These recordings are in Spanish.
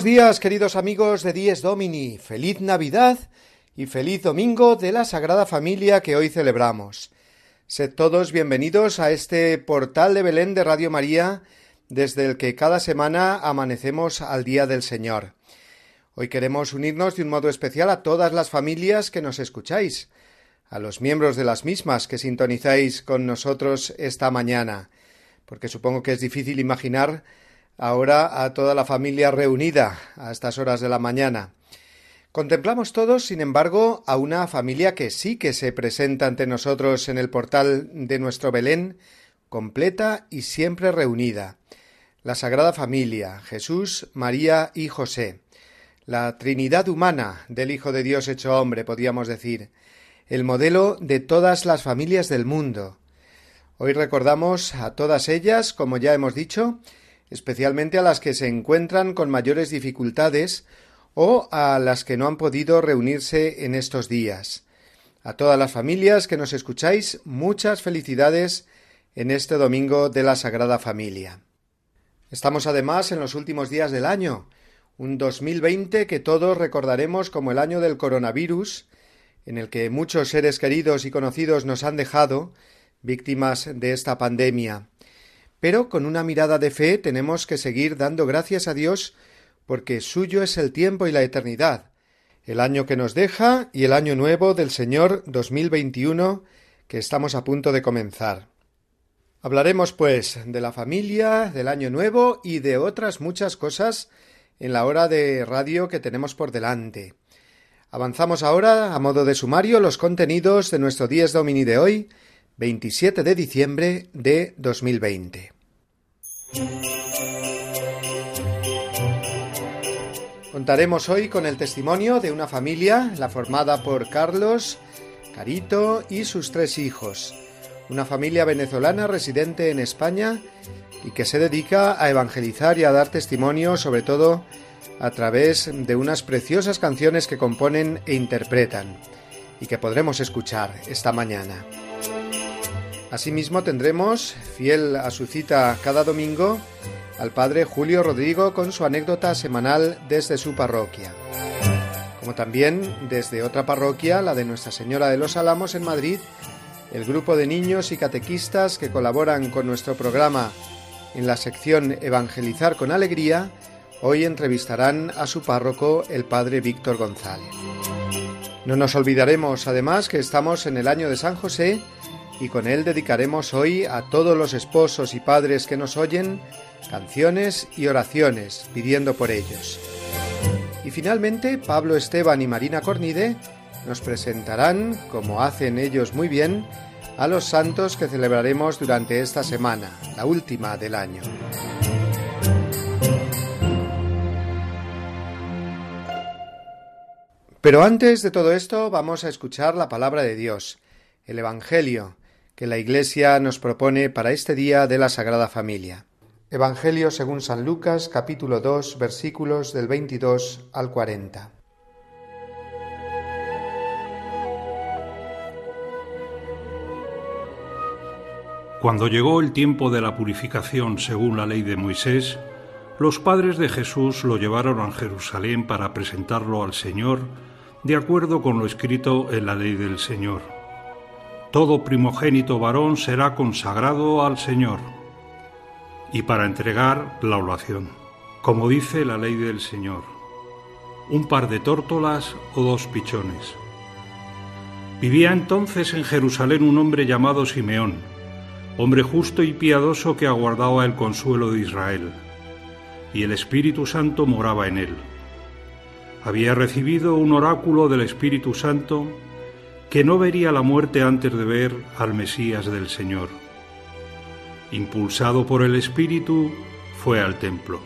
Buenos días, queridos amigos de Dies Domini. Feliz Navidad y feliz domingo de la Sagrada Familia que hoy celebramos. Sed todos bienvenidos a este portal de Belén de Radio María, desde el que cada semana amanecemos al Día del Señor. Hoy queremos unirnos de un modo especial a todas las familias que nos escucháis, a los miembros de las mismas que sintonizáis con nosotros esta mañana, porque supongo que es difícil imaginar ahora a toda la familia reunida a estas horas de la mañana. Contemplamos todos, sin embargo, a una familia que sí que se presenta ante nosotros en el portal de nuestro Belén, completa y siempre reunida. La Sagrada Familia, Jesús, María y José. La Trinidad humana del Hijo de Dios hecho hombre, podríamos decir. El modelo de todas las familias del mundo. Hoy recordamos a todas ellas, como ya hemos dicho, especialmente a las que se encuentran con mayores dificultades o a las que no han podido reunirse en estos días. A todas las familias que nos escucháis, muchas felicidades en este domingo de la Sagrada Familia. Estamos además en los últimos días del año, un 2020 que todos recordaremos como el año del coronavirus, en el que muchos seres queridos y conocidos nos han dejado, víctimas de esta pandemia. Pero con una mirada de fe tenemos que seguir dando gracias a Dios porque suyo es el tiempo y la eternidad, el año que nos deja y el año nuevo del Señor 2021 que estamos a punto de comenzar. Hablaremos, pues, de la familia, del año nuevo y de otras muchas cosas en la hora de radio que tenemos por delante. Avanzamos ahora, a modo de sumario, los contenidos de nuestro Dies Domini de hoy, 27 de diciembre de 2020. Contaremos hoy con el testimonio de una familia, la formada por Carlos, Carito y sus tres hijos, una familia venezolana residente en España y que se dedica a evangelizar y a dar testimonio sobre todo a través de unas preciosas canciones que componen e interpretan y que podremos escuchar esta mañana. Asimismo tendremos, fiel a su cita cada domingo, al padre Julio Rodrigo con su anécdota semanal desde su parroquia. Como también desde otra parroquia, la de Nuestra Señora de los Álamos en Madrid, el grupo de niños y catequistas que colaboran con nuestro programa en la sección Evangelizar con Alegría, hoy entrevistarán a su párroco, el padre Víctor González. No nos olvidaremos además que estamos en el año de San José y con él dedicaremos hoy a todos los esposos y padres que nos oyen canciones y oraciones pidiendo por ellos. Y finalmente Pablo Esteban y Marina Cornide nos presentarán, como hacen ellos muy bien, a los santos que celebraremos durante esta semana, la última del año. Pero antes de todo esto vamos a escuchar la palabra de Dios, el Evangelio, que la Iglesia nos propone para este día de la Sagrada Familia. Evangelio según San Lucas capítulo 2 versículos del 22 al 40. Cuando llegó el tiempo de la purificación según la ley de Moisés, los padres de Jesús lo llevaron a Jerusalén para presentarlo al Señor de acuerdo con lo escrito en la ley del Señor todo primogénito varón será consagrado al Señor, y para entregar la oración, como dice la ley del Señor, un par de tórtolas o dos pichones. Vivía entonces en Jerusalén un hombre llamado Simeón, hombre justo y piadoso que aguardaba el consuelo de Israel, y el Espíritu Santo moraba en él. Había recibido un oráculo del Espíritu Santo que no vería la muerte antes de ver al Mesías del Señor. Impulsado por el Espíritu, fue al templo.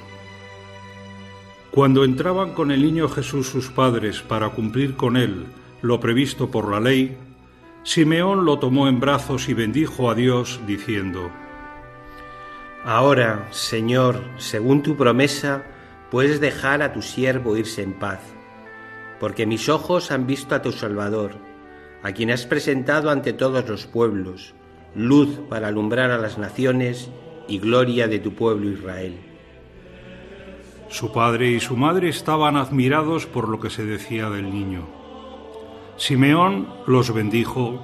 Cuando entraban con el niño Jesús sus padres para cumplir con él lo previsto por la ley, Simeón lo tomó en brazos y bendijo a Dios, diciendo, Ahora, Señor, según tu promesa, puedes dejar a tu siervo irse en paz, porque mis ojos han visto a tu Salvador, a quien has presentado ante todos los pueblos, luz para alumbrar a las naciones y gloria de tu pueblo Israel. Su padre y su madre estaban admirados por lo que se decía del niño. Simeón los bendijo,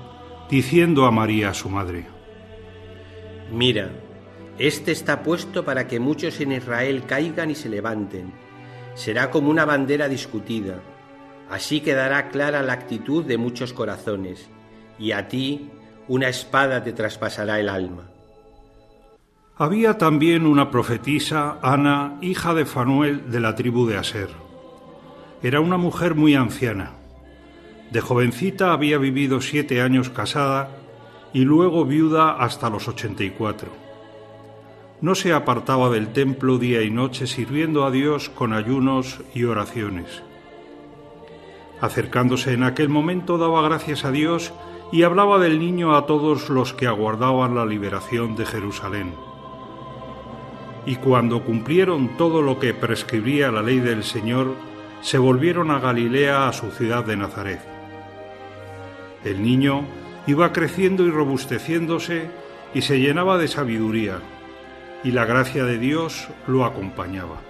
diciendo a María su madre, Mira, este está puesto para que muchos en Israel caigan y se levanten. Será como una bandera discutida. Así quedará clara la actitud de muchos corazones, y a ti una espada te traspasará el alma. Había también una profetisa, Ana, hija de Fanuel de la tribu de Aser. Era una mujer muy anciana. De jovencita había vivido siete años casada y luego viuda hasta los ochenta y cuatro. No se apartaba del templo día y noche sirviendo a Dios con ayunos y oraciones. Acercándose en aquel momento daba gracias a Dios y hablaba del niño a todos los que aguardaban la liberación de Jerusalén y cuando cumplieron todo lo que prescribía la ley del Señor, se volvieron a Galilea, a su ciudad de Nazaret. El niño iba creciendo y robusteciéndose y se llenaba de sabiduría, y la gracia de Dios lo acompañaba.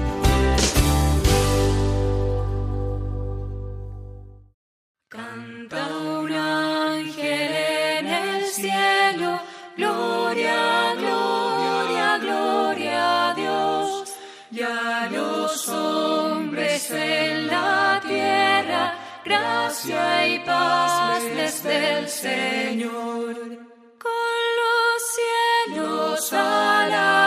del Señor, con los cielos a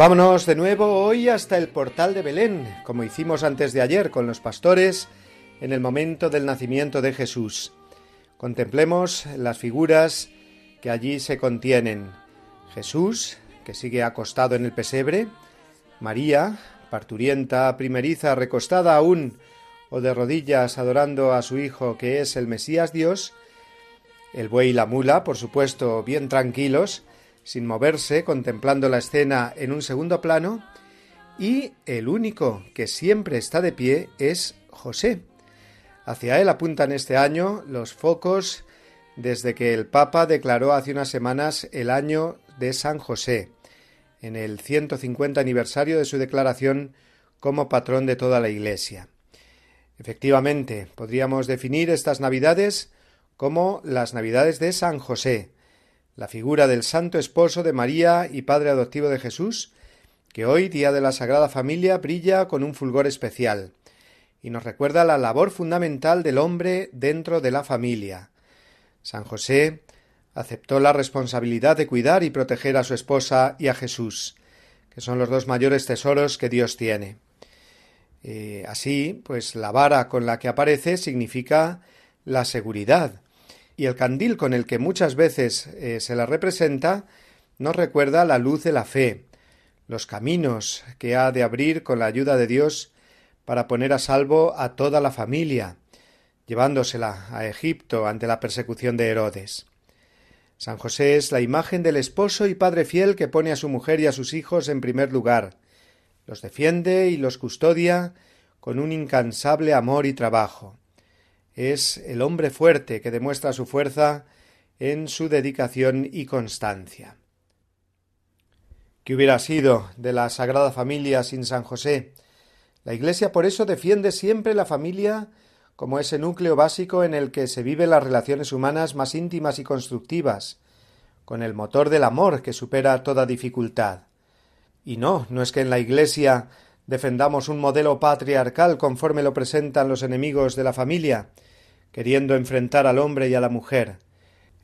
Vámonos de nuevo hoy hasta el portal de Belén, como hicimos antes de ayer con los pastores en el momento del nacimiento de Jesús. Contemplemos las figuras que allí se contienen. Jesús, que sigue acostado en el pesebre, María, parturienta primeriza, recostada aún o de rodillas adorando a su Hijo que es el Mesías Dios, el buey y la mula, por supuesto, bien tranquilos, sin moverse, contemplando la escena en un segundo plano, y el único que siempre está de pie es José. Hacia él apuntan este año los focos desde que el Papa declaró hace unas semanas el año de San José. en el 150 aniversario de su declaración como patrón de toda la Iglesia. Efectivamente, podríamos definir estas Navidades como las Navidades de San José, la figura del Santo Esposo de María y Padre adoptivo de Jesús, que hoy, día de la Sagrada Familia, brilla con un fulgor especial y nos recuerda la labor fundamental del hombre dentro de la familia. San José aceptó la responsabilidad de cuidar y proteger a su esposa y a Jesús, que son los dos mayores tesoros que Dios tiene. Eh, así, pues la vara con la que aparece significa la seguridad, y el candil con el que muchas veces eh, se la representa nos recuerda la luz de la fe, los caminos que ha de abrir con la ayuda de Dios para poner a salvo a toda la familia, llevándosela a Egipto ante la persecución de Herodes. San José es la imagen del esposo y padre fiel que pone a su mujer y a sus hijos en primer lugar, los defiende y los custodia con un incansable amor y trabajo. Es el hombre fuerte que demuestra su fuerza en su dedicación y constancia. ¿Qué hubiera sido de la Sagrada Familia sin San José? La Iglesia por eso defiende siempre la familia como ese núcleo básico en el que se viven las relaciones humanas más íntimas y constructivas, con el motor del amor que supera toda dificultad. Y no, no es que en la Iglesia defendamos un modelo patriarcal conforme lo presentan los enemigos de la familia, queriendo enfrentar al hombre y a la mujer.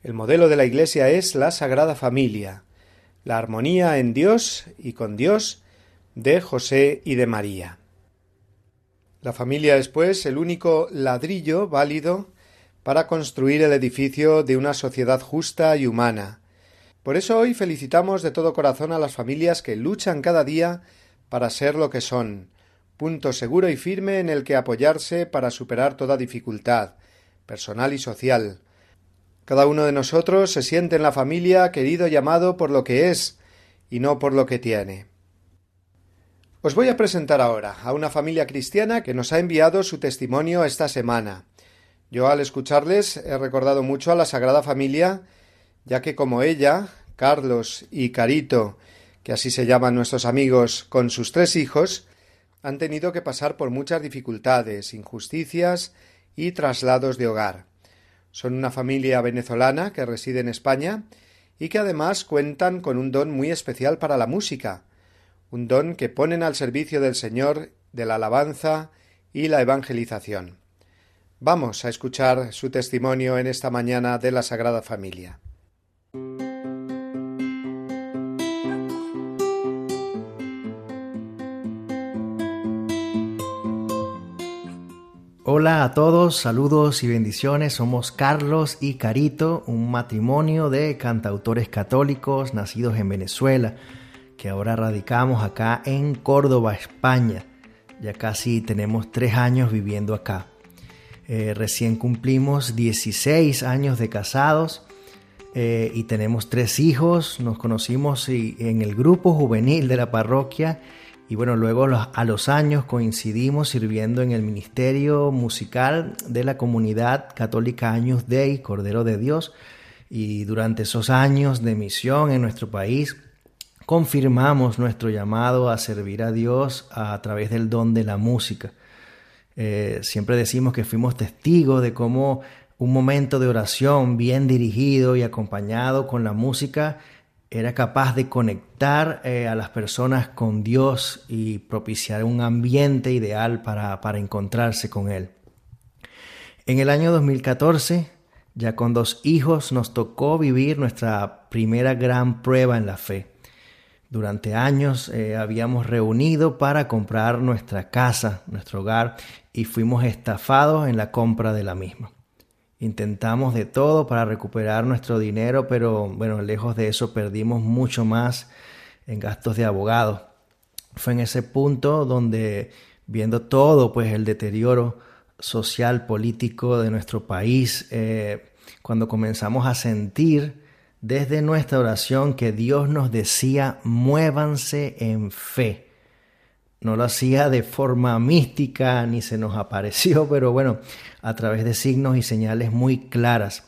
El modelo de la Iglesia es la Sagrada Familia, la armonía en Dios y con Dios de José y de María. La familia es, pues, el único ladrillo válido para construir el edificio de una sociedad justa y humana, por eso hoy felicitamos de todo corazón a las familias que luchan cada día para ser lo que son, punto seguro y firme en el que apoyarse para superar toda dificultad, personal y social. Cada uno de nosotros se siente en la familia querido y amado por lo que es y no por lo que tiene. Os voy a presentar ahora a una familia cristiana que nos ha enviado su testimonio esta semana. Yo al escucharles he recordado mucho a la Sagrada Familia ya que como ella, Carlos y Carito, que así se llaman nuestros amigos, con sus tres hijos, han tenido que pasar por muchas dificultades, injusticias y traslados de hogar. Son una familia venezolana que reside en España y que además cuentan con un don muy especial para la música, un don que ponen al servicio del Señor de la alabanza y la evangelización. Vamos a escuchar su testimonio en esta mañana de la Sagrada Familia. Hola a todos, saludos y bendiciones. Somos Carlos y Carito, un matrimonio de cantautores católicos nacidos en Venezuela, que ahora radicamos acá en Córdoba, España. Ya casi tenemos tres años viviendo acá. Eh, recién cumplimos 16 años de casados eh, y tenemos tres hijos. Nos conocimos en el grupo juvenil de la parroquia y bueno, luego a los años coincidimos sirviendo en el ministerio musical de la comunidad católica Años Dei, Cordero de Dios. Y durante esos años de misión en nuestro país, confirmamos nuestro llamado a servir a Dios a través del don de la música. Eh, siempre decimos que fuimos testigos de cómo un momento de oración bien dirigido y acompañado con la música era capaz de conectar eh, a las personas con Dios y propiciar un ambiente ideal para, para encontrarse con Él. En el año 2014, ya con dos hijos, nos tocó vivir nuestra primera gran prueba en la fe. Durante años eh, habíamos reunido para comprar nuestra casa, nuestro hogar, y fuimos estafados en la compra de la misma. Intentamos de todo para recuperar nuestro dinero, pero bueno, lejos de eso perdimos mucho más en gastos de abogado. Fue en ese punto donde, viendo todo, pues el deterioro social, político de nuestro país, eh, cuando comenzamos a sentir desde nuestra oración que Dios nos decía, muévanse en fe no lo hacía de forma mística ni se nos apareció, pero bueno, a través de signos y señales muy claras.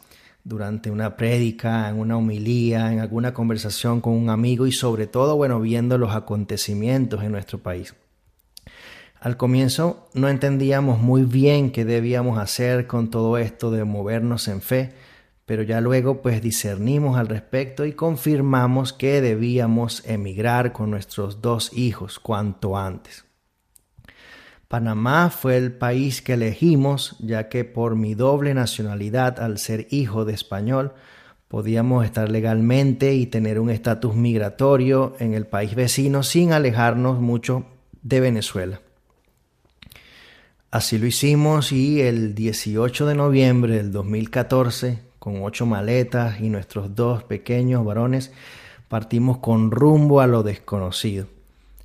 durante una prédica, en una homilía, en alguna conversación con un amigo y sobre todo, bueno, viendo los acontecimientos en nuestro país. Al comienzo no entendíamos muy bien qué debíamos hacer con todo esto de movernos en fe, pero ya luego pues discernimos al respecto y confirmamos que debíamos emigrar con nuestros dos hijos cuanto antes. Panamá fue el país que elegimos, ya que por mi doble nacionalidad, al ser hijo de español, podíamos estar legalmente y tener un estatus migratorio en el país vecino sin alejarnos mucho de Venezuela. Así lo hicimos y el 18 de noviembre del 2014, con ocho maletas y nuestros dos pequeños varones, partimos con rumbo a lo desconocido.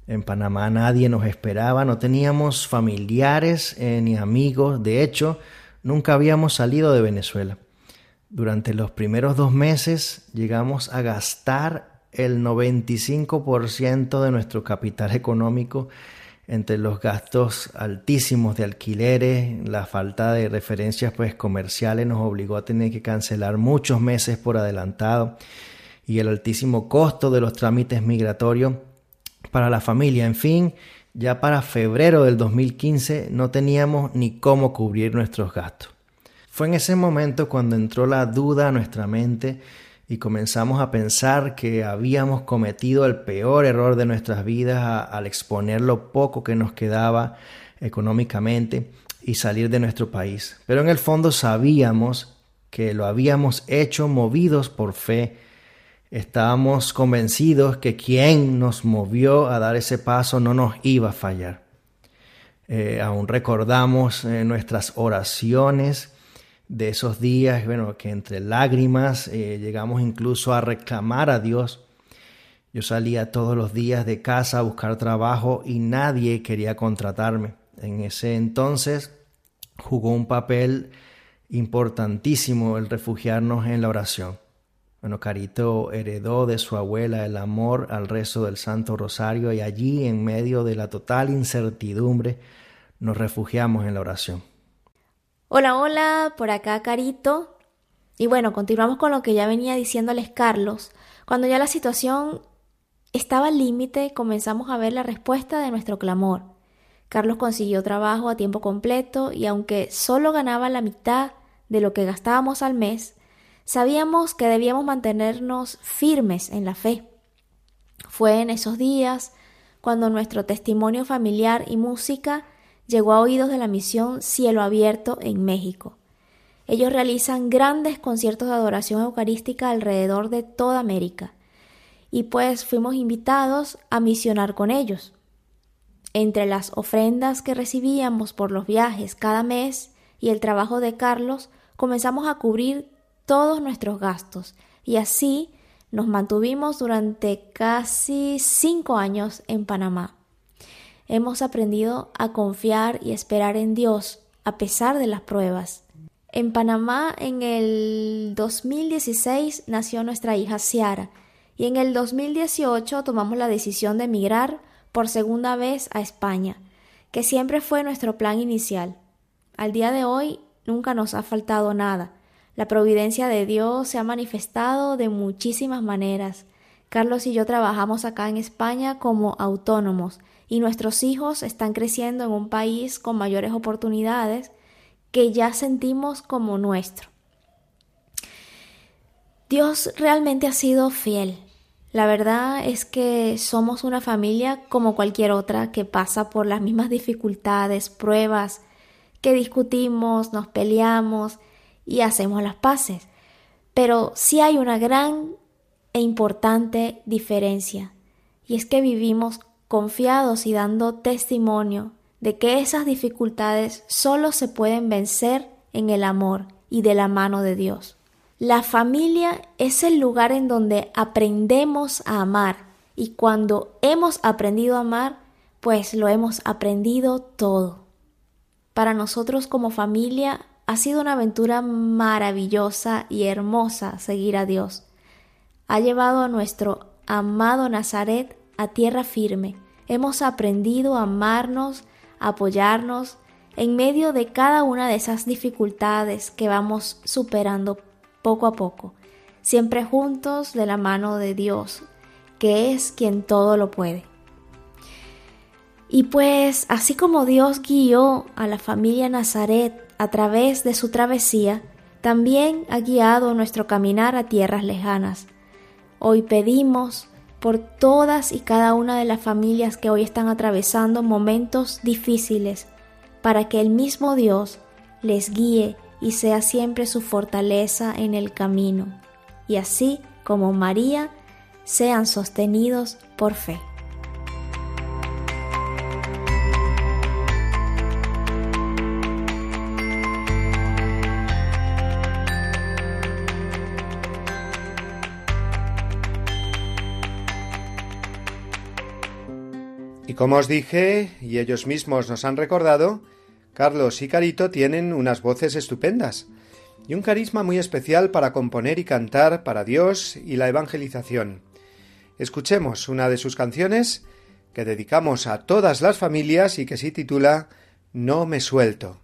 En Panamá nadie nos esperaba, no teníamos familiares eh, ni amigos, de hecho, nunca habíamos salido de Venezuela. Durante los primeros dos meses llegamos a gastar el 95% de nuestro capital económico entre los gastos altísimos de alquileres, la falta de referencias pues comerciales nos obligó a tener que cancelar muchos meses por adelantado y el altísimo costo de los trámites migratorios para la familia. En fin, ya para febrero del 2015 no teníamos ni cómo cubrir nuestros gastos. Fue en ese momento cuando entró la duda a nuestra mente y comenzamos a pensar que habíamos cometido el peor error de nuestras vidas al exponer lo poco que nos quedaba económicamente y salir de nuestro país. Pero en el fondo sabíamos que lo habíamos hecho movidos por fe. Estábamos convencidos que quien nos movió a dar ese paso no nos iba a fallar. Eh, aún recordamos eh, nuestras oraciones de esos días, bueno, que entre lágrimas eh, llegamos incluso a reclamar a Dios. Yo salía todos los días de casa a buscar trabajo y nadie quería contratarme. En ese entonces jugó un papel importantísimo el refugiarnos en la oración. Bueno, Carito heredó de su abuela el amor al rezo del Santo Rosario y allí, en medio de la total incertidumbre, nos refugiamos en la oración. Hola, hola, por acá Carito. Y bueno, continuamos con lo que ya venía diciéndoles Carlos. Cuando ya la situación estaba al límite, comenzamos a ver la respuesta de nuestro clamor. Carlos consiguió trabajo a tiempo completo y aunque solo ganaba la mitad de lo que gastábamos al mes, sabíamos que debíamos mantenernos firmes en la fe. Fue en esos días cuando nuestro testimonio familiar y música llegó a oídos de la misión Cielo Abierto en México. Ellos realizan grandes conciertos de adoración eucarística alrededor de toda América y pues fuimos invitados a misionar con ellos. Entre las ofrendas que recibíamos por los viajes cada mes y el trabajo de Carlos, comenzamos a cubrir todos nuestros gastos y así nos mantuvimos durante casi cinco años en Panamá hemos aprendido a confiar y esperar en Dios a pesar de las pruebas. En Panamá en el 2016 nació nuestra hija Ciara y en el 2018 tomamos la decisión de emigrar por segunda vez a España, que siempre fue nuestro plan inicial. Al día de hoy nunca nos ha faltado nada. La providencia de Dios se ha manifestado de muchísimas maneras. Carlos y yo trabajamos acá en España como autónomos y nuestros hijos están creciendo en un país con mayores oportunidades que ya sentimos como nuestro. Dios realmente ha sido fiel. La verdad es que somos una familia como cualquier otra que pasa por las mismas dificultades, pruebas, que discutimos, nos peleamos y hacemos las paces. Pero sí hay una gran e importante diferencia, y es que vivimos confiados y dando testimonio de que esas dificultades solo se pueden vencer en el amor y de la mano de Dios. La familia es el lugar en donde aprendemos a amar y cuando hemos aprendido a amar, pues lo hemos aprendido todo. Para nosotros como familia ha sido una aventura maravillosa y hermosa seguir a Dios. Ha llevado a nuestro amado Nazaret a tierra firme. Hemos aprendido a amarnos, a apoyarnos en medio de cada una de esas dificultades que vamos superando poco a poco, siempre juntos de la mano de Dios, que es quien todo lo puede. Y pues así como Dios guió a la familia Nazaret a través de su travesía, también ha guiado nuestro caminar a tierras lejanas. Hoy pedimos por todas y cada una de las familias que hoy están atravesando momentos difíciles, para que el mismo Dios les guíe y sea siempre su fortaleza en el camino, y así como María, sean sostenidos por fe. Y como os dije, y ellos mismos nos han recordado, Carlos y Carito tienen unas voces estupendas y un carisma muy especial para componer y cantar para Dios y la evangelización. Escuchemos una de sus canciones que dedicamos a todas las familias y que se titula No me suelto.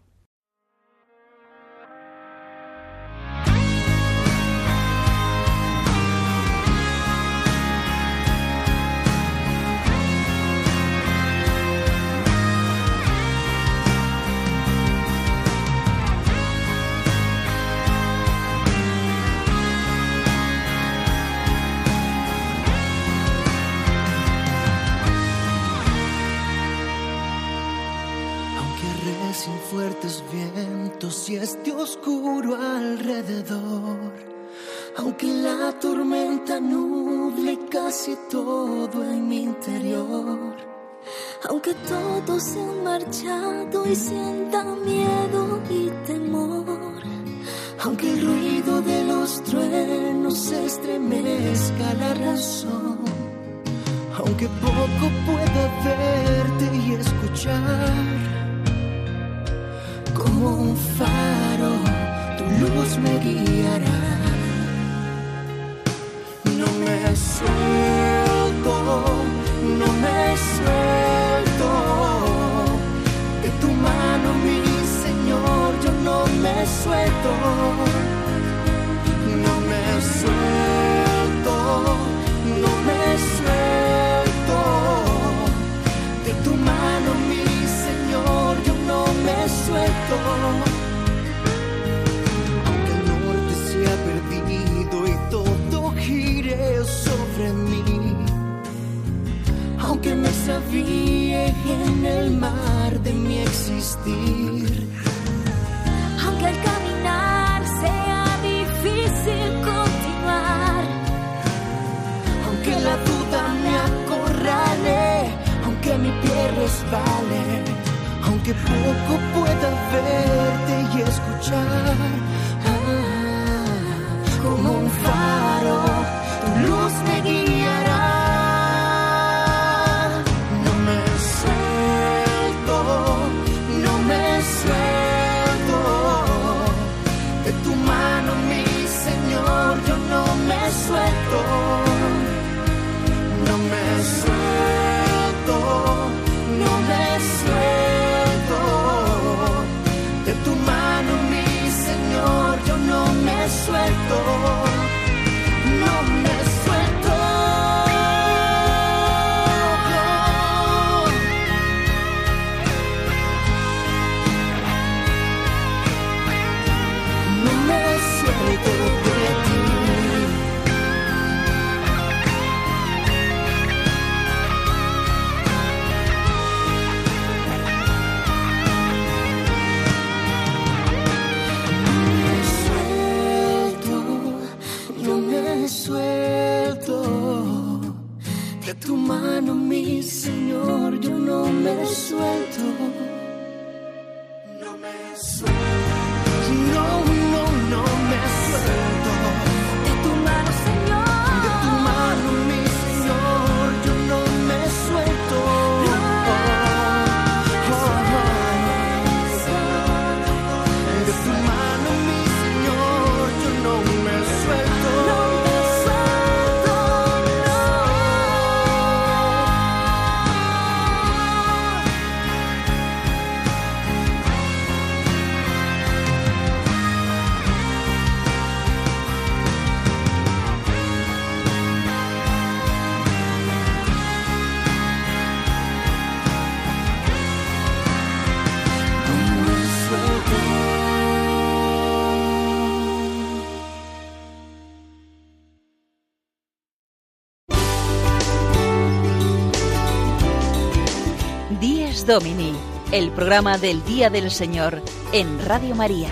La tormenta nuble casi todo en mi interior. Aunque todos se marchado y sienta miedo y temor. Aunque el ruido de los truenos estremezca la razón. Aunque poco pueda verte y escuchar. Como un faro, tu luz me guiará suelto, no me suelto. De tu mano, mi Señor, yo no me suelto, no me suelto, no me suelto. De tu mano, mi Señor, yo no me suelto. Aunque me sabía en el mar de mi existir. Aunque al caminar sea difícil continuar, aunque la duda me acorrale, aunque mi pie resbale, aunque poco pueda verte y escuchar, Domini, el programa del Día del Señor en Radio María.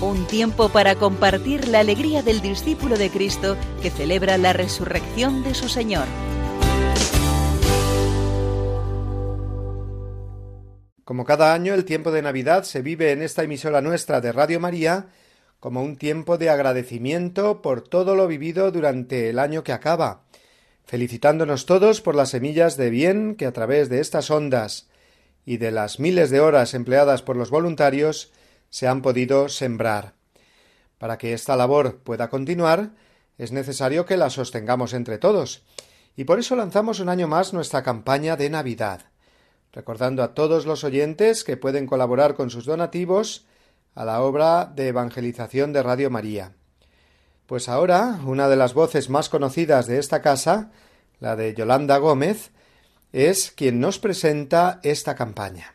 Un tiempo para compartir la alegría del discípulo de Cristo que celebra la resurrección de su Señor. Como cada año, el tiempo de Navidad se vive en esta emisora nuestra de Radio María como un tiempo de agradecimiento por todo lo vivido durante el año que acaba felicitándonos todos por las semillas de bien que a través de estas ondas y de las miles de horas empleadas por los voluntarios se han podido sembrar. Para que esta labor pueda continuar, es necesario que la sostengamos entre todos, y por eso lanzamos un año más nuestra campaña de Navidad, recordando a todos los oyentes que pueden colaborar con sus donativos a la obra de evangelización de Radio María. Pues ahora, una de las voces más conocidas de esta casa, la de Yolanda Gómez, es quien nos presenta esta campaña.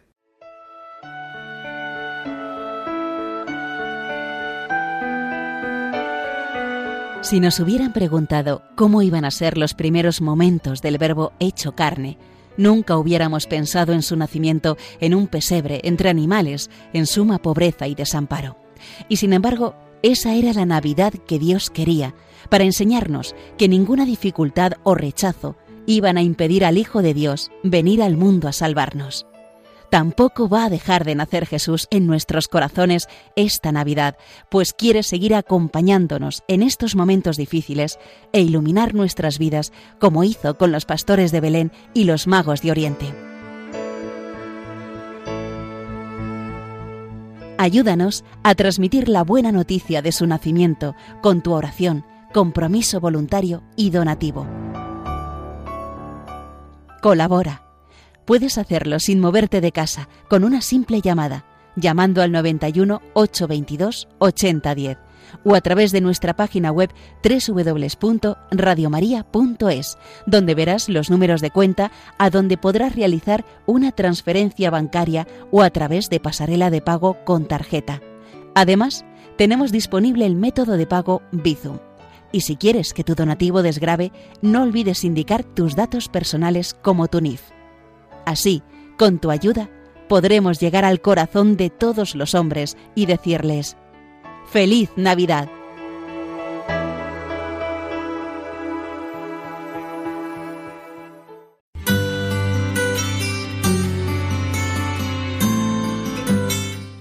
Si nos hubieran preguntado cómo iban a ser los primeros momentos del verbo hecho carne, nunca hubiéramos pensado en su nacimiento en un pesebre entre animales, en suma pobreza y desamparo. Y sin embargo, esa era la Navidad que Dios quería, para enseñarnos que ninguna dificultad o rechazo iban a impedir al Hijo de Dios venir al mundo a salvarnos. Tampoco va a dejar de nacer Jesús en nuestros corazones esta Navidad, pues quiere seguir acompañándonos en estos momentos difíciles e iluminar nuestras vidas como hizo con los pastores de Belén y los magos de Oriente. Ayúdanos a transmitir la buena noticia de su nacimiento con tu oración, compromiso voluntario y donativo. Colabora. Puedes hacerlo sin moverte de casa, con una simple llamada, llamando al 91 822 8010 o a través de nuestra página web www.radiomaria.es, donde verás los números de cuenta a donde podrás realizar una transferencia bancaria o a través de pasarela de pago con tarjeta. Además, tenemos disponible el método de pago Bizum. Y si quieres que tu donativo desgrabe, no olvides indicar tus datos personales como tu NIF. Así, con tu ayuda, podremos llegar al corazón de todos los hombres y decirles, Feliz Navidad.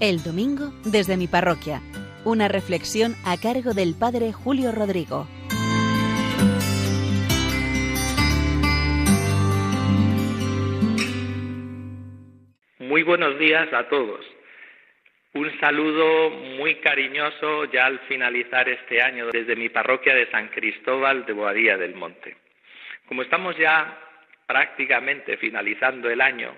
El domingo desde mi parroquia. Una reflexión a cargo del Padre Julio Rodrigo. Muy buenos días a todos. Un saludo muy cariñoso ya al finalizar este año desde mi parroquia de San Cristóbal de Boadía del Monte. Como estamos ya prácticamente finalizando el año,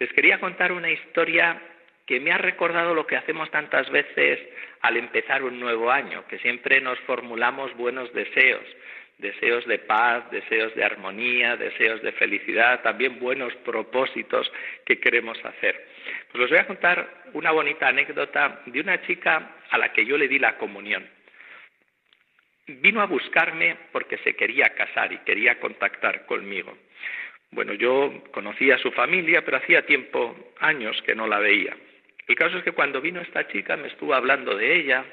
les quería contar una historia que me ha recordado lo que hacemos tantas veces al empezar un nuevo año, que siempre nos formulamos buenos deseos, deseos de paz, deseos de armonía, deseos de felicidad, también buenos propósitos que queremos hacer. Pues voy a contar una bonita anécdota de una chica a la que yo le di la comunión. Vino a buscarme porque se quería casar y quería contactar conmigo. Bueno, yo conocía a su familia, pero hacía tiempo, años que no la veía. El caso es que cuando vino esta chica me estuvo hablando de ella,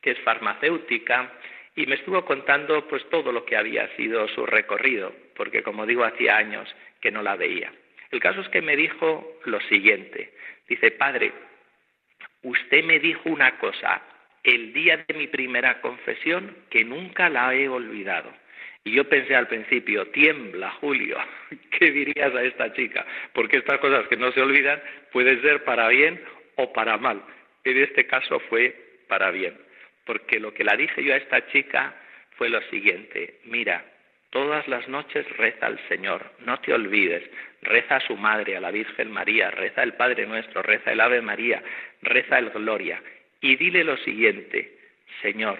que es farmacéutica, y me estuvo contando pues todo lo que había sido su recorrido, porque como digo, hacía años que no la veía. El caso es que me dijo lo siguiente. Dice, padre, usted me dijo una cosa el día de mi primera confesión que nunca la he olvidado. Y yo pensé al principio, tiembla, Julio, ¿qué dirías a esta chica? Porque estas cosas que no se olvidan pueden ser para bien o para mal. En este caso fue para bien, porque lo que la dije yo a esta chica fue lo siguiente, mira, Todas las noches reza al Señor, no te olvides, reza a su madre, a la Virgen María, reza el Padre Nuestro, reza el Ave María, reza el Gloria. Y dile lo siguiente, Señor,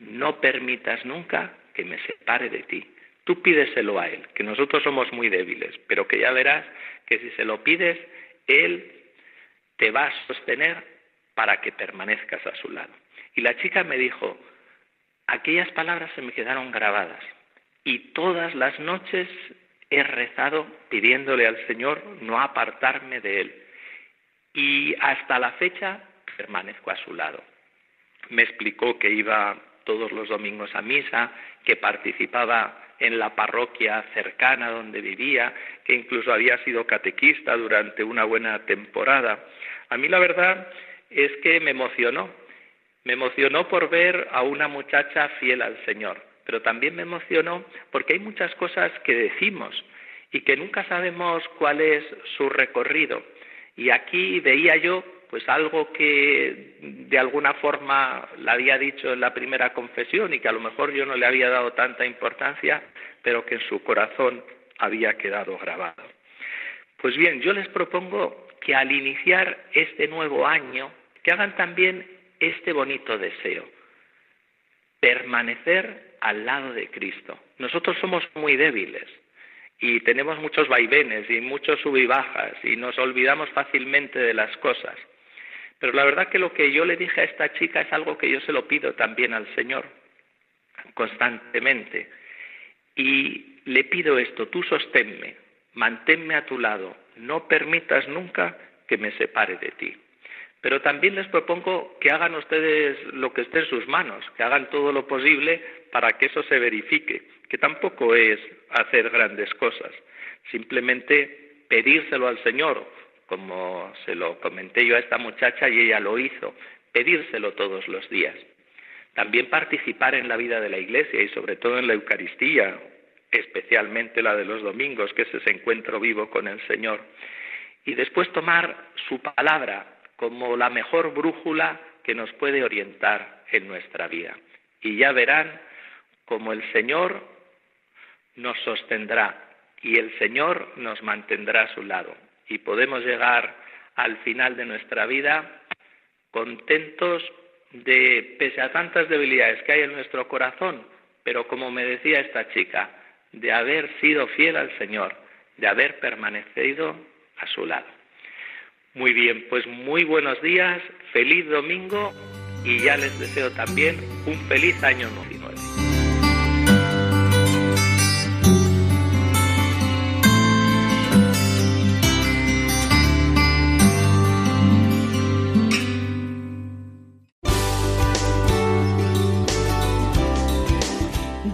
no permitas nunca que me separe de ti. Tú pídeselo a Él, que nosotros somos muy débiles, pero que ya verás que si se lo pides, Él te va a sostener para que permanezcas a su lado. Y la chica me dijo, aquellas palabras se me quedaron grabadas y todas las noches he rezado pidiéndole al Señor no apartarme de Él. Y hasta la fecha permanezco a su lado. Me explicó que iba todos los domingos a misa, que participaba en la parroquia cercana donde vivía, que incluso había sido catequista durante una buena temporada. A mí la verdad es que me emocionó, me emocionó por ver a una muchacha fiel al Señor, pero también me emocionó porque hay muchas cosas que decimos y que nunca sabemos cuál es su recorrido. Y aquí veía yo pues algo que de alguna forma le había dicho en la primera confesión y que a lo mejor yo no le había dado tanta importancia, pero que en su corazón había quedado grabado. Pues bien, yo les propongo que al iniciar este nuevo año, que hagan también este bonito deseo, permanecer al lado de Cristo. Nosotros somos muy débiles y tenemos muchos vaivenes y muchos sub y y nos olvidamos fácilmente de las cosas. Pero la verdad que lo que yo le dije a esta chica es algo que yo se lo pido también al Señor constantemente. Y le pido esto, tú sosténme, manténme a tu lado, no permitas nunca que me separe de ti. Pero también les propongo que hagan ustedes lo que esté en sus manos, que hagan todo lo posible para que eso se verifique, que tampoco es hacer grandes cosas, simplemente pedírselo al Señor, como se lo comenté yo a esta muchacha y ella lo hizo, pedírselo todos los días. También participar en la vida de la Iglesia y sobre todo en la Eucaristía, especialmente la de los domingos, que es ese encuentro vivo con el Señor. Y después tomar su palabra como la mejor brújula que nos puede orientar en nuestra vida. Y ya verán como el Señor nos sostendrá y el Señor nos mantendrá a su lado. Y podemos llegar al final de nuestra vida contentos de, pese a tantas debilidades que hay en nuestro corazón, pero como me decía esta chica, de haber sido fiel al Señor, de haber permanecido a su lado. Muy bien, pues muy buenos días, feliz domingo y ya les deseo también un feliz año 19.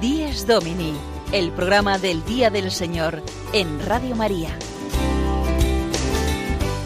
Díez Domini, el programa del Día del Señor en Radio María.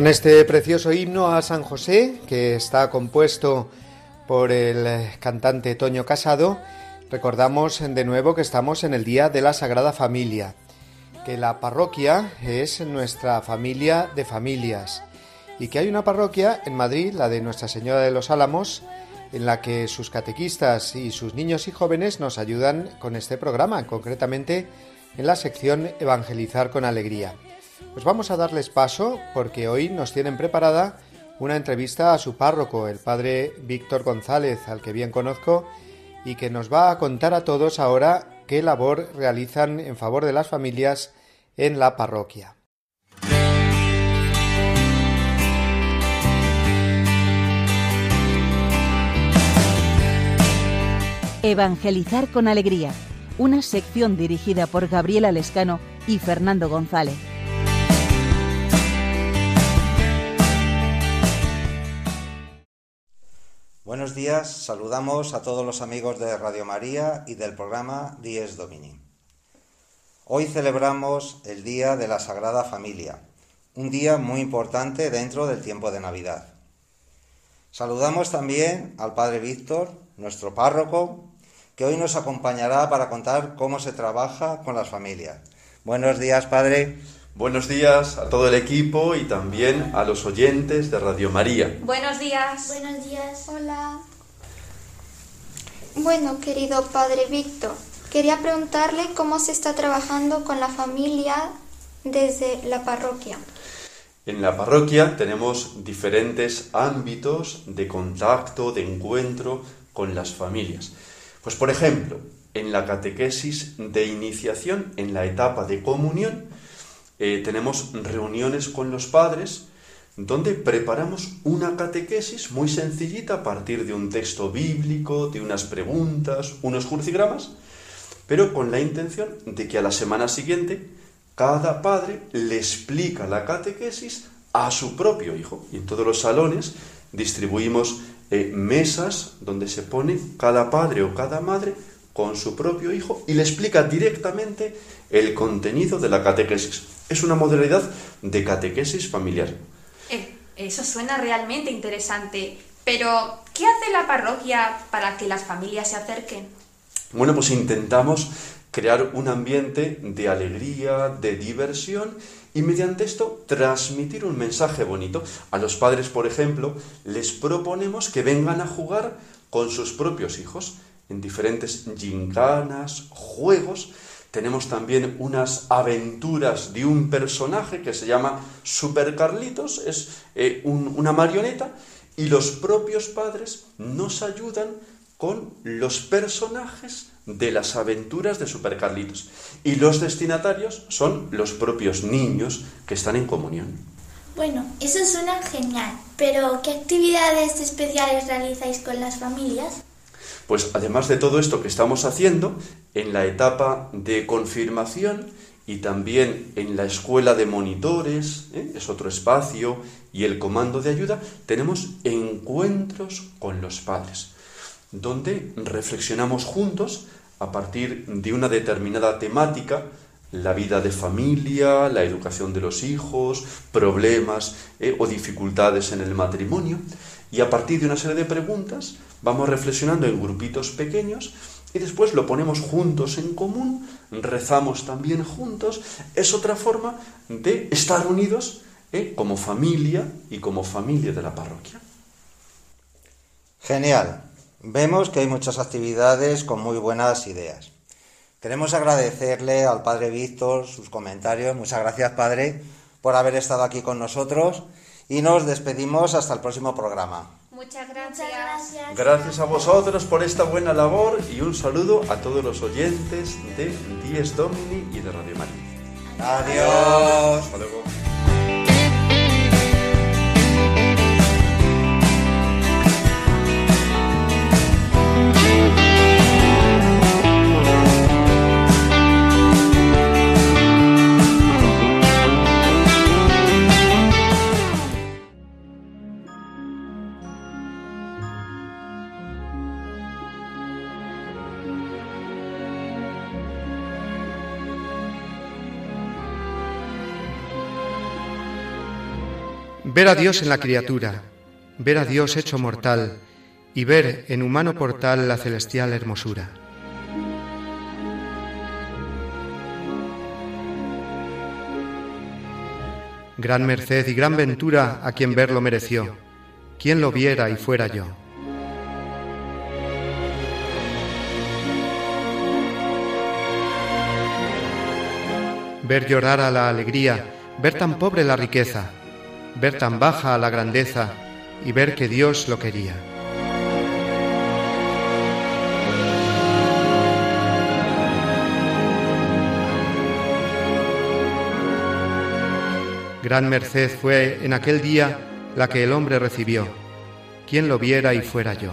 Con este precioso himno a San José, que está compuesto por el cantante Toño Casado, recordamos de nuevo que estamos en el Día de la Sagrada Familia, que la parroquia es nuestra familia de familias y que hay una parroquia en Madrid, la de Nuestra Señora de los Álamos, en la que sus catequistas y sus niños y jóvenes nos ayudan con este programa, concretamente en la sección Evangelizar con Alegría. Pues vamos a darles paso porque hoy nos tienen preparada una entrevista a su párroco, el padre Víctor González, al que bien conozco, y que nos va a contar a todos ahora qué labor realizan en favor de las familias en la parroquia. Evangelizar con Alegría, una sección dirigida por Gabriela Lescano y Fernando González. Buenos días, saludamos a todos los amigos de Radio María y del programa Dies Domini. Hoy celebramos el Día de la Sagrada Familia, un día muy importante dentro del tiempo de Navidad. Saludamos también al Padre Víctor, nuestro párroco, que hoy nos acompañará para contar cómo se trabaja con las familias. Buenos días, Padre. Buenos días a todo el equipo y también a los oyentes de Radio María. Buenos días. Buenos días. Hola. Bueno, querido Padre Víctor, quería preguntarle cómo se está trabajando con la familia desde la parroquia. En la parroquia tenemos diferentes ámbitos de contacto, de encuentro con las familias. Pues por ejemplo, en la catequesis de iniciación, en la etapa de comunión, eh, tenemos reuniones con los padres donde preparamos una catequesis muy sencillita a partir de un texto bíblico, de unas preguntas, unos crucigramas, pero con la intención de que a la semana siguiente cada padre le explica la catequesis a su propio hijo. Y en todos los salones distribuimos eh, mesas donde se pone cada padre o cada madre con su propio hijo y le explica directamente el contenido de la catequesis. Es una modalidad de catequesis familiar. Eh, eso suena realmente interesante, pero ¿qué hace la parroquia para que las familias se acerquen? Bueno, pues intentamos crear un ambiente de alegría, de diversión y mediante esto transmitir un mensaje bonito. A los padres, por ejemplo, les proponemos que vengan a jugar con sus propios hijos en diferentes gincanas, juegos. Tenemos también unas aventuras de un personaje que se llama Super Carlitos, es eh, una marioneta, y los propios padres nos ayudan con los personajes de las aventuras de Super Carlitos. Y los destinatarios son los propios niños que están en comunión. Bueno, eso suena genial, pero ¿qué actividades especiales realizáis con las familias? Pues además de todo esto que estamos haciendo, en la etapa de confirmación y también en la escuela de monitores, ¿eh? es otro espacio, y el comando de ayuda, tenemos encuentros con los padres, donde reflexionamos juntos a partir de una determinada temática, la vida de familia, la educación de los hijos, problemas ¿eh? o dificultades en el matrimonio, y a partir de una serie de preguntas vamos reflexionando en grupitos pequeños y después lo ponemos juntos en común, rezamos también juntos. Es otra forma de estar unidos ¿eh? como familia y como familia de la parroquia. Genial. Vemos que hay muchas actividades con muy buenas ideas. Queremos agradecerle al Padre Víctor sus comentarios. Muchas gracias, Padre, por haber estado aquí con nosotros y nos despedimos hasta el próximo programa. Muchas gracias. gracias. a vosotros por esta buena labor y un saludo a todos los oyentes de Dies Domini y de Radio María. Adiós. Hasta luego. Ver a Dios en la criatura, ver a Dios hecho mortal y ver en humano portal la celestial hermosura. Gran merced y gran ventura a quien verlo mereció, quien lo viera y fuera yo. Ver llorar a la alegría, ver tan pobre la riqueza, ver tan baja la grandeza y ver que Dios lo quería. Gran merced fue en aquel día la que el hombre recibió. Quien lo viera y fuera yo.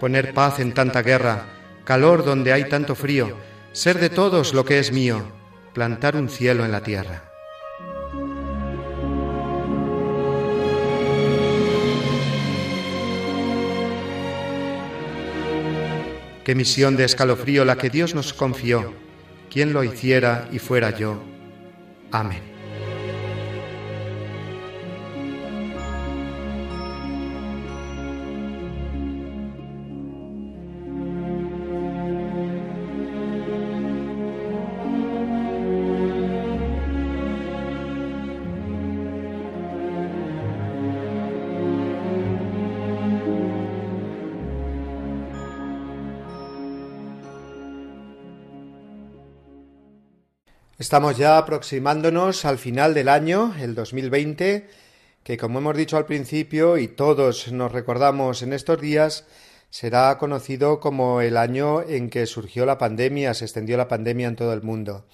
Poner paz en tanta guerra, calor donde hay tanto frío, ser de todos lo que es mío, plantar un cielo en la tierra. Qué misión de escalofrío la que Dios nos confió. Quien lo hiciera y fuera yo. Amén. Estamos ya aproximándonos al final del año, el 2020, que como hemos dicho al principio y todos nos recordamos en estos días, será conocido como el año en que surgió la pandemia, se extendió la pandemia en todo el mundo.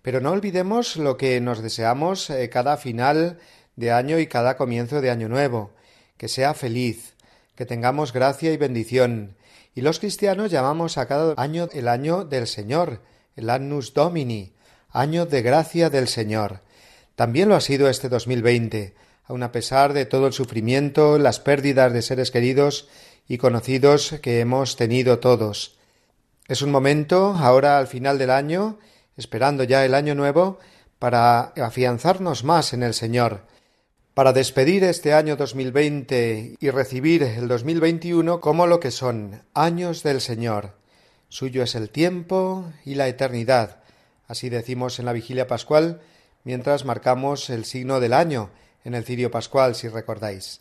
Pero no olvidemos lo que nos deseamos eh, cada final de año y cada comienzo de año nuevo, que sea feliz, que tengamos gracia y bendición. Y los cristianos llamamos a cada año el año del Señor, el Annus Domini, año de gracia del Señor. También lo ha sido este 2020, aun a pesar de todo el sufrimiento, las pérdidas de seres queridos y conocidos que hemos tenido todos. Es un momento, ahora al final del año, esperando ya el año nuevo, para afianzarnos más en el Señor, para despedir este año 2020 y recibir el 2021 como lo que son años del Señor. Suyo es el tiempo y la eternidad, Así decimos en la vigilia pascual mientras marcamos el signo del año en el cirio pascual, si recordáis.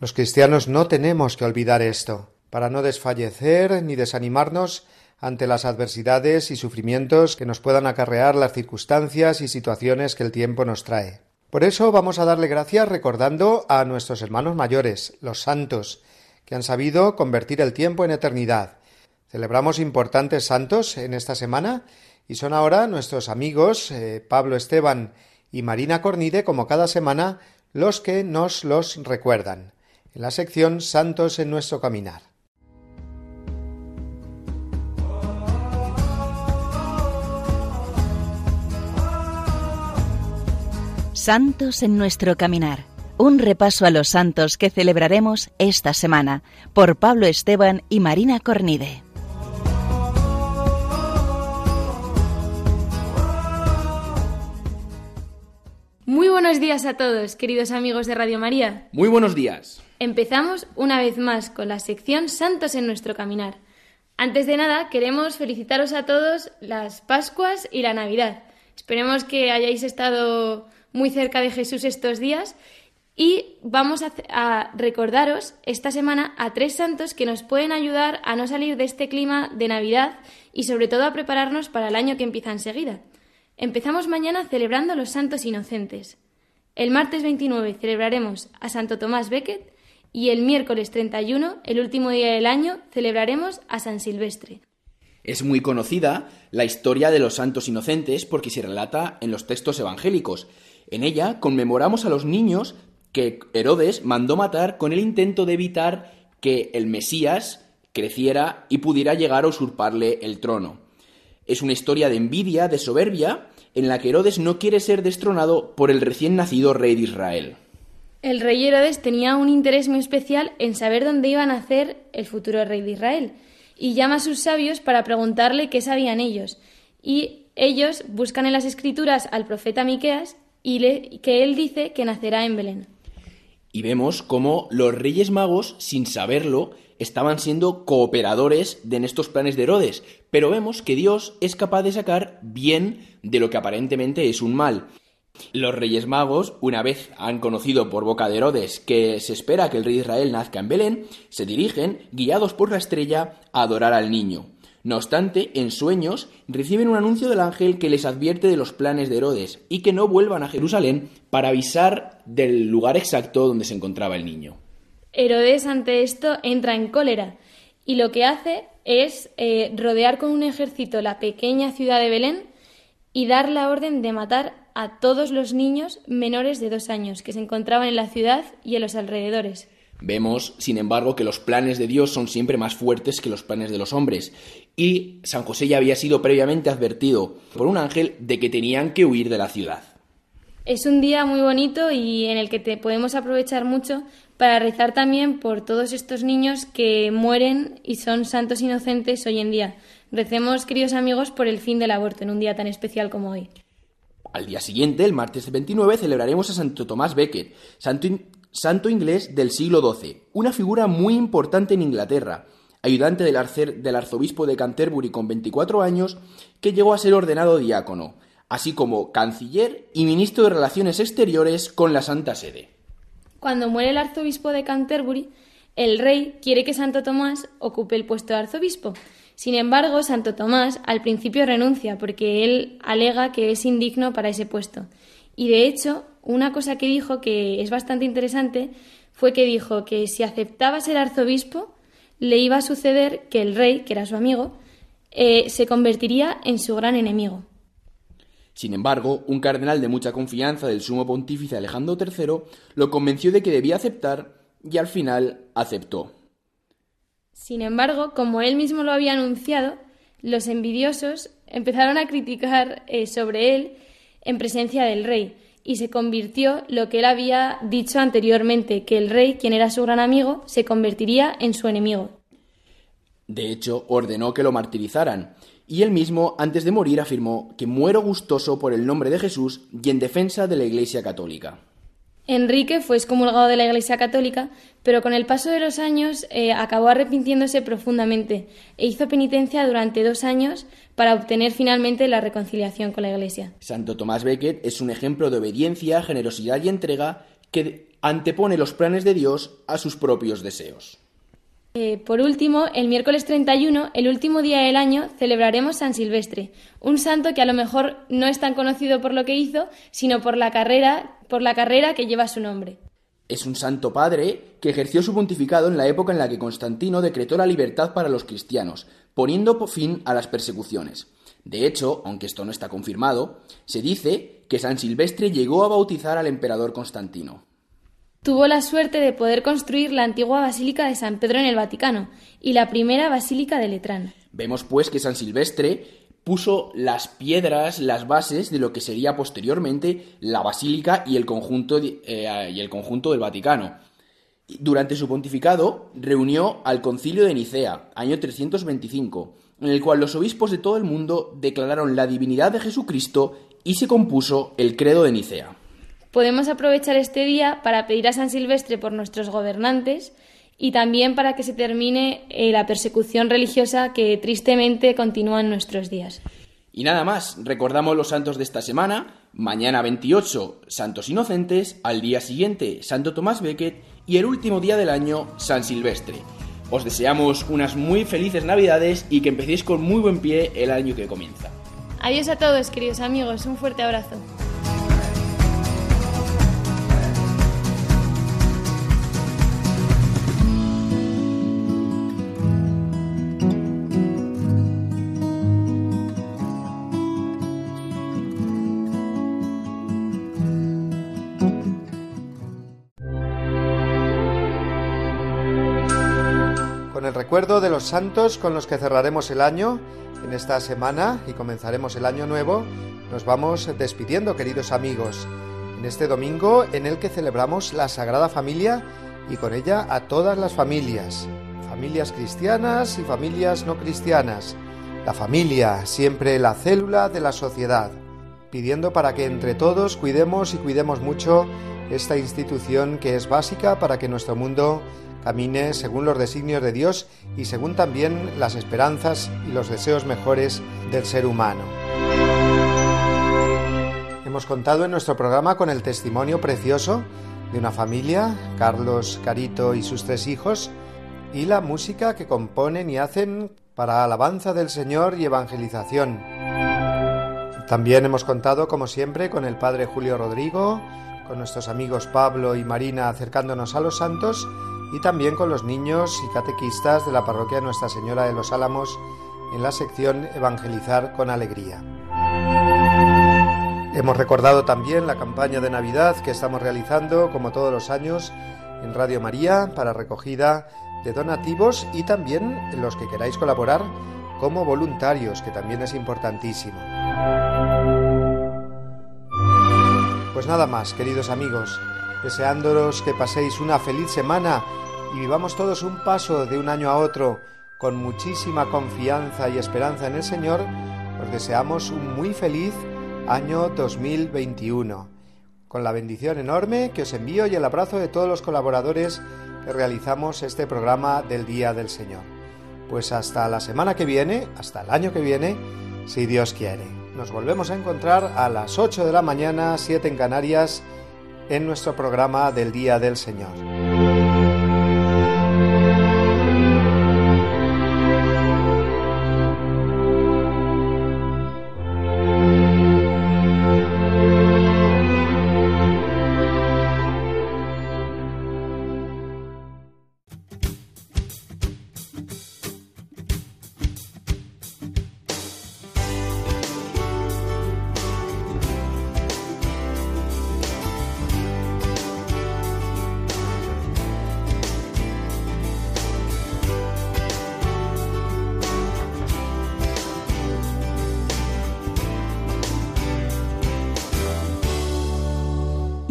Los cristianos no tenemos que olvidar esto, para no desfallecer ni desanimarnos ante las adversidades y sufrimientos que nos puedan acarrear las circunstancias y situaciones que el tiempo nos trae. Por eso vamos a darle gracias recordando a nuestros hermanos mayores, los santos, que han sabido convertir el tiempo en eternidad. Celebramos importantes santos en esta semana y son ahora nuestros amigos eh, Pablo Esteban y Marina Cornide, como cada semana, los que nos los recuerdan, en la sección Santos en nuestro caminar. Santos en nuestro caminar. Un repaso a los santos que celebraremos esta semana por Pablo Esteban y Marina Cornide. Muy buenos días a todos, queridos amigos de Radio María. Muy buenos días. Empezamos una vez más con la sección Santos en nuestro caminar. Antes de nada, queremos felicitaros a todos las Pascuas y la Navidad. Esperemos que hayáis estado muy cerca de Jesús estos días y vamos a, recordaros esta semana a tres santos que nos pueden ayudar a no salir de este clima de Navidad y sobre todo a prepararnos para el año que empieza enseguida. Empezamos mañana celebrando los santos inocentes. El martes 29 celebraremos a Santo Tomás Becket y el miércoles 31, el último día del año, celebraremos a San Silvestre. Es muy conocida la historia de los santos inocentes porque se relata en los textos evangélicos. En ella conmemoramos a los niños que Herodes mandó matar con el intento de evitar que el Mesías creciera y pudiera llegar a usurparle el trono. Es una historia de envidia, de soberbia, en la que Herodes no quiere ser destronado por el recién nacido rey de Israel. El rey Herodes tenía un interés muy especial en saber dónde iba a nacer el futuro rey de Israel, y llama a sus sabios para preguntarle qué sabían ellos. Y ellos buscan en las escrituras al profeta Miqueas y le, que él dice que nacerá en Belén. Y vemos cómo los reyes magos, sin saberlo, estaban siendo cooperadores de en estos planes de Herodes, pero vemos que Dios es capaz de sacar bien de lo que aparentemente es un mal. Los Reyes Magos, una vez han conocido por boca de Herodes que se espera que el rey de Israel nazca en Belén, se dirigen, guiados por la estrella, a adorar al niño. No obstante, en sueños reciben un anuncio del ángel que les advierte de los planes de Herodes y que no vuelvan a Jerusalén para avisar del lugar exacto donde se encontraba el niño. Herodes ante esto entra en cólera y lo que hace es eh, rodear con un ejército la pequeña ciudad de Belén y dar la orden de matar a todos los niños menores de dos años que se encontraban en la ciudad y en los alrededores. Vemos, sin embargo, que los planes de Dios son siempre más fuertes que los planes de los hombres, y San José ya había sido previamente advertido por un ángel de que tenían que huir de la ciudad. Es un día muy bonito y en el que te podemos aprovechar mucho para rezar también por todos estos niños que mueren y son santos inocentes hoy en día. Recemos, queridos amigos, por el fin del aborto en un día tan especial como hoy. Al día siguiente, el martes 29, celebraremos a Santo Tomás Becket, santo, santo inglés del siglo XII, una figura muy importante en Inglaterra, ayudante del, del arzobispo de Canterbury con 24 años, que llegó a ser ordenado diácono, así como canciller y ministro de Relaciones Exteriores con la Santa Sede. Cuando muere el arzobispo de Canterbury, el rey quiere que Santo Tomás ocupe el puesto de arzobispo, sin embargo, Santo Tomás al principio renuncia porque él alega que es indigno para ese puesto. Y de hecho, una cosa que dijo que es bastante interesante fue que dijo que si aceptaba ser arzobispo, le iba a suceder que el rey, que era su amigo, eh, se convertiría en su gran enemigo. Sin embargo, un cardenal de mucha confianza del sumo pontífice Alejandro III lo convenció de que debía aceptar y al final aceptó. Sin embargo, como él mismo lo había anunciado, los envidiosos empezaron a criticar eh, sobre él en presencia del rey y se convirtió lo que él había dicho anteriormente, que el rey, quien era su gran amigo, se convertiría en su enemigo. De hecho, ordenó que lo martirizaran, y él mismo, antes de morir, afirmó que muero gustoso por el nombre de Jesús y en defensa de la Iglesia católica. Enrique fue excomulgado de la Iglesia Católica, pero con el paso de los años eh, acabó arrepintiéndose profundamente e hizo penitencia durante dos años para obtener finalmente la reconciliación con la Iglesia. Santo Tomás Becket es un ejemplo de obediencia, generosidad y entrega que antepone los planes de Dios a sus propios deseos. Eh, por último, el miércoles 31, el último día del año, celebraremos San Silvestre, un santo que a lo mejor no es tan conocido por lo que hizo, sino por la carrera, por la carrera que lleva su nombre. Es un santo padre que ejerció su pontificado en la época en la que Constantino decretó la libertad para los cristianos, poniendo fin a las persecuciones. De hecho, aunque esto no está confirmado, se dice que San Silvestre llegó a bautizar al emperador Constantino. Tuvo la suerte de poder construir la antigua Basílica de San Pedro en el Vaticano y la primera Basílica de Letrán. Vemos pues que San Silvestre puso las piedras, las bases de lo que sería posteriormente la Basílica y el conjunto, eh, y el conjunto del Vaticano. Durante su pontificado reunió al Concilio de Nicea, año 325, en el cual los obispos de todo el mundo declararon la divinidad de Jesucristo y se compuso el credo de Nicea podemos aprovechar este día para pedir a San Silvestre por nuestros gobernantes y también para que se termine eh, la persecución religiosa que tristemente continúa en nuestros días. Y nada más, recordamos los santos de esta semana, mañana 28, Santos Inocentes, al día siguiente, Santo Tomás Becket y el último día del año, San Silvestre. Os deseamos unas muy felices Navidades y que empecéis con muy buen pie el año que comienza. Adiós a todos, queridos amigos, un fuerte abrazo. Recuerdo de los santos con los que cerraremos el año en esta semana y comenzaremos el año nuevo, nos vamos despidiendo, queridos amigos, en este domingo en el que celebramos la Sagrada Familia y con ella a todas las familias, familias cristianas y familias no cristianas. La familia, siempre la célula de la sociedad, pidiendo para que entre todos cuidemos y cuidemos mucho esta institución que es básica para que nuestro mundo camine según los designios de Dios y según también las esperanzas y los deseos mejores del ser humano. Hemos contado en nuestro programa con el testimonio precioso de una familia, Carlos, Carito y sus tres hijos, y la música que componen y hacen para alabanza del Señor y evangelización. También hemos contado, como siempre, con el Padre Julio Rodrigo, con nuestros amigos Pablo y Marina acercándonos a los santos y también con los niños y catequistas de la parroquia Nuestra Señora de los Álamos en la sección Evangelizar con Alegría. Hemos recordado también la campaña de Navidad que estamos realizando, como todos los años, en Radio María para recogida de donativos y también los que queráis colaborar como voluntarios, que también es importantísimo. Pues nada más, queridos amigos, deseándolos que paséis una feliz semana y vivamos todos un paso de un año a otro con muchísima confianza y esperanza en el Señor, os deseamos un muy feliz año 2021, con la bendición enorme que os envío y el abrazo de todos los colaboradores que realizamos este programa del Día del Señor. Pues hasta la semana que viene, hasta el año que viene, si Dios quiere. Nos volvemos a encontrar a las 8 de la mañana, 7 en Canarias, en nuestro programa del Día del Señor.